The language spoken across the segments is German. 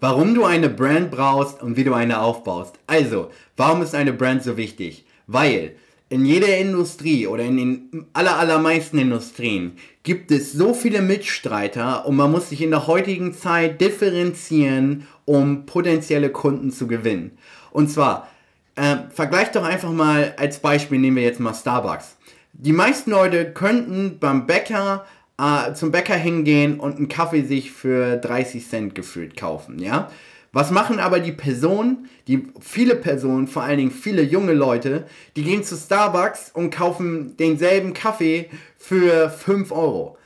Warum du eine Brand brauchst und wie du eine aufbaust. Also, warum ist eine Brand so wichtig? Weil in jeder Industrie oder in den aller, allermeisten Industrien gibt es so viele Mitstreiter und man muss sich in der heutigen Zeit differenzieren, um potenzielle Kunden zu gewinnen. Und zwar, äh, vergleich doch einfach mal als Beispiel, nehmen wir jetzt mal Starbucks. Die meisten Leute könnten beim Bäcker äh, zum Bäcker hingehen und einen Kaffee sich für 30 Cent gefühlt kaufen, ja. Was machen aber die Personen, die viele Personen, vor allen Dingen viele junge Leute, die gehen zu Starbucks und kaufen denselben Kaffee für 5 Euro.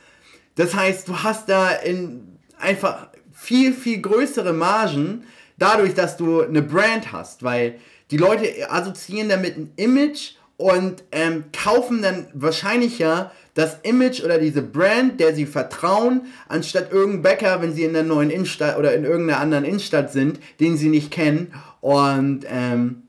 Das heißt, du hast da in einfach viel, viel größere Margen, dadurch, dass du eine Brand hast, weil die Leute assoziieren damit ein Image und ähm, kaufen dann wahrscheinlich ja das Image oder diese Brand, der sie vertrauen, anstatt irgendein Bäcker, wenn sie in der neuen Innenstadt oder in irgendeiner anderen Innenstadt sind, den sie nicht kennen und ähm,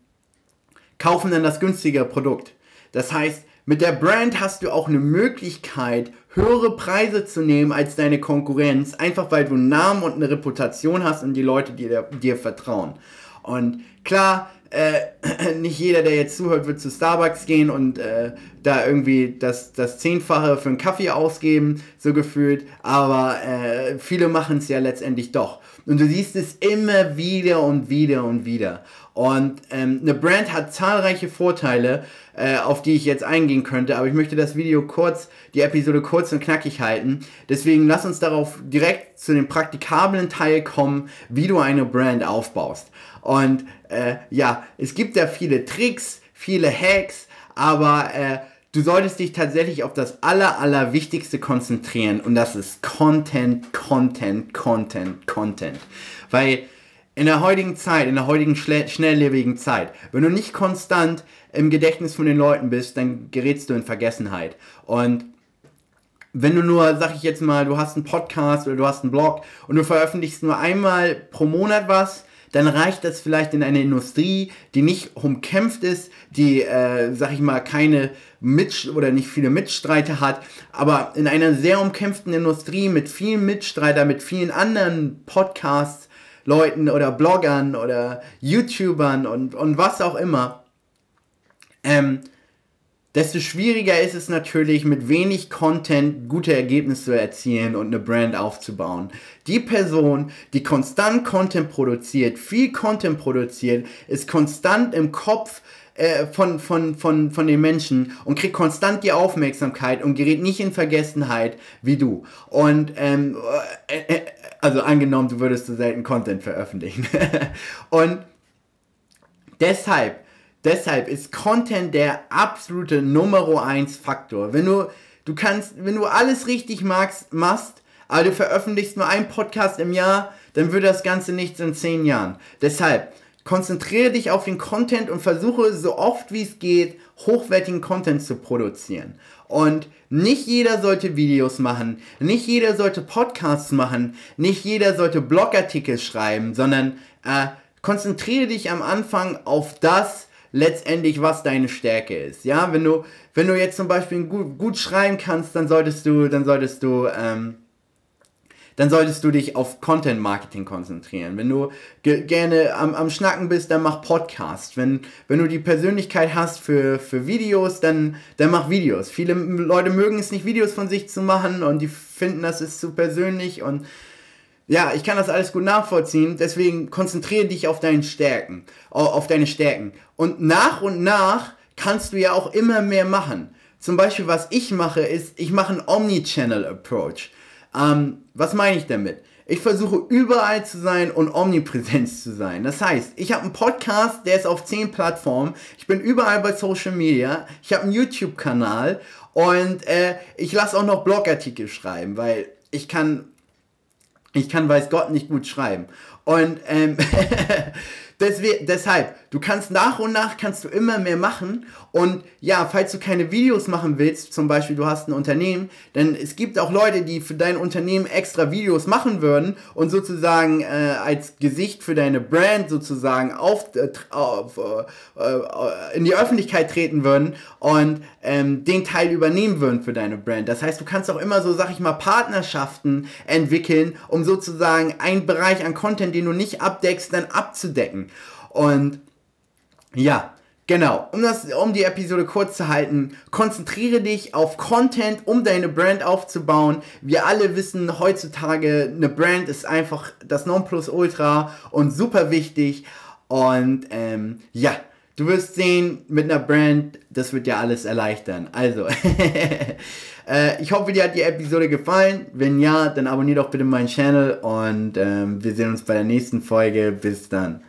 kaufen dann das günstigere Produkt. Das heißt, mit der Brand hast du auch eine Möglichkeit, höhere Preise zu nehmen als deine Konkurrenz, einfach weil du einen Namen und eine Reputation hast und die Leute dir, dir vertrauen. Und klar, äh, nicht jeder, der jetzt zuhört, wird zu Starbucks gehen und äh, da irgendwie das, das Zehnfache für einen Kaffee ausgeben, so gefühlt. Aber äh, viele machen es ja letztendlich doch. Und du siehst es immer wieder und wieder und wieder. Und ähm, eine Brand hat zahlreiche Vorteile, äh, auf die ich jetzt eingehen könnte, aber ich möchte das Video kurz, die Episode kurz und knackig halten. Deswegen lass uns darauf direkt zu dem praktikablen Teil kommen, wie du eine Brand aufbaust. Und äh, ja, es gibt da viele Tricks, viele Hacks, aber äh, du solltest dich tatsächlich auf das aller, aller Wichtigste konzentrieren und das ist Content, Content, Content, Content. Weil in der heutigen Zeit, in der heutigen schnelllebigen Zeit, wenn du nicht konstant im Gedächtnis von den Leuten bist, dann gerätst du in Vergessenheit. Und wenn du nur, sag ich jetzt mal, du hast einen Podcast oder du hast einen Blog und du veröffentlichst nur einmal pro Monat was, dann reicht das vielleicht in einer Industrie, die nicht umkämpft ist, die, äh, sag ich mal, keine Mit oder nicht viele Mitstreiter hat, aber in einer sehr umkämpften Industrie mit vielen Mitstreitern, mit vielen anderen Podcasts, Leuten oder Bloggern oder YouTubern und, und was auch immer, ähm, desto schwieriger ist es natürlich, mit wenig Content gute Ergebnisse zu erzielen und eine Brand aufzubauen. Die Person, die konstant Content produziert, viel Content produziert, ist konstant im Kopf äh, von, von, von, von den Menschen und kriegt konstant die Aufmerksamkeit und gerät nicht in Vergessenheit wie du. Und ähm, äh, äh, also angenommen, du würdest so selten Content veröffentlichen. und deshalb Deshalb ist Content der absolute Nummer 1 Faktor. Wenn du, du kannst, wenn du alles richtig magst, machst, aber du veröffentlichst nur einen Podcast im Jahr, dann wird das Ganze nichts in 10 Jahren. Deshalb, konzentriere dich auf den Content und versuche so oft wie es geht, hochwertigen Content zu produzieren. Und nicht jeder sollte Videos machen, nicht jeder sollte Podcasts machen, nicht jeder sollte Blogartikel schreiben, sondern äh, konzentriere dich am Anfang auf das, letztendlich, was deine Stärke ist. Ja, wenn du, wenn du jetzt zum Beispiel gut, gut schreiben kannst, dann solltest du, dann solltest du, ähm, dann solltest du dich auf Content Marketing konzentrieren. Wenn du gerne am, am Schnacken bist, dann mach Podcast. Wenn, wenn du die Persönlichkeit hast für, für Videos, dann, dann mach Videos. Viele Leute mögen es nicht, Videos von sich zu machen und die finden, das ist zu persönlich und ja, ich kann das alles gut nachvollziehen, deswegen konzentriere dich auf deine Stärken, auf deine Stärken. Und nach und nach kannst du ja auch immer mehr machen. Zum Beispiel, was ich mache, ist, ich mache einen Omnichannel-Approach. Ähm, was meine ich damit? Ich versuche überall zu sein und omnipräsent zu sein. Das heißt, ich habe einen Podcast, der ist auf 10 Plattformen. Ich bin überall bei Social Media. Ich habe einen YouTube-Kanal und äh, ich lasse auch noch Blogartikel schreiben, weil ich kann ich kann weiß Gott nicht gut schreiben. Und ähm, deswegen, deshalb, du kannst nach und nach kannst du immer mehr machen. Und ja, falls du keine Videos machen willst, zum Beispiel du hast ein Unternehmen, denn es gibt auch Leute, die für dein Unternehmen extra Videos machen würden und sozusagen äh, als Gesicht für deine Brand sozusagen auf, äh, auf äh, äh, in die Öffentlichkeit treten würden und ähm, den Teil übernehmen würden für deine Brand. Das heißt, du kannst auch immer so, sag ich mal, Partnerschaften entwickeln, um sozusagen einen Bereich an Content, den du nicht abdeckst, dann abzudecken. Und ja, Genau, um, das, um die Episode kurz zu halten, konzentriere dich auf Content, um deine Brand aufzubauen. Wir alle wissen heutzutage, eine Brand ist einfach das Nonplusultra und super wichtig. Und ähm, ja, du wirst sehen, mit einer Brand, das wird dir alles erleichtern. Also, äh, ich hoffe, dir hat die Episode gefallen. Wenn ja, dann abonniere doch bitte meinen Channel und ähm, wir sehen uns bei der nächsten Folge. Bis dann.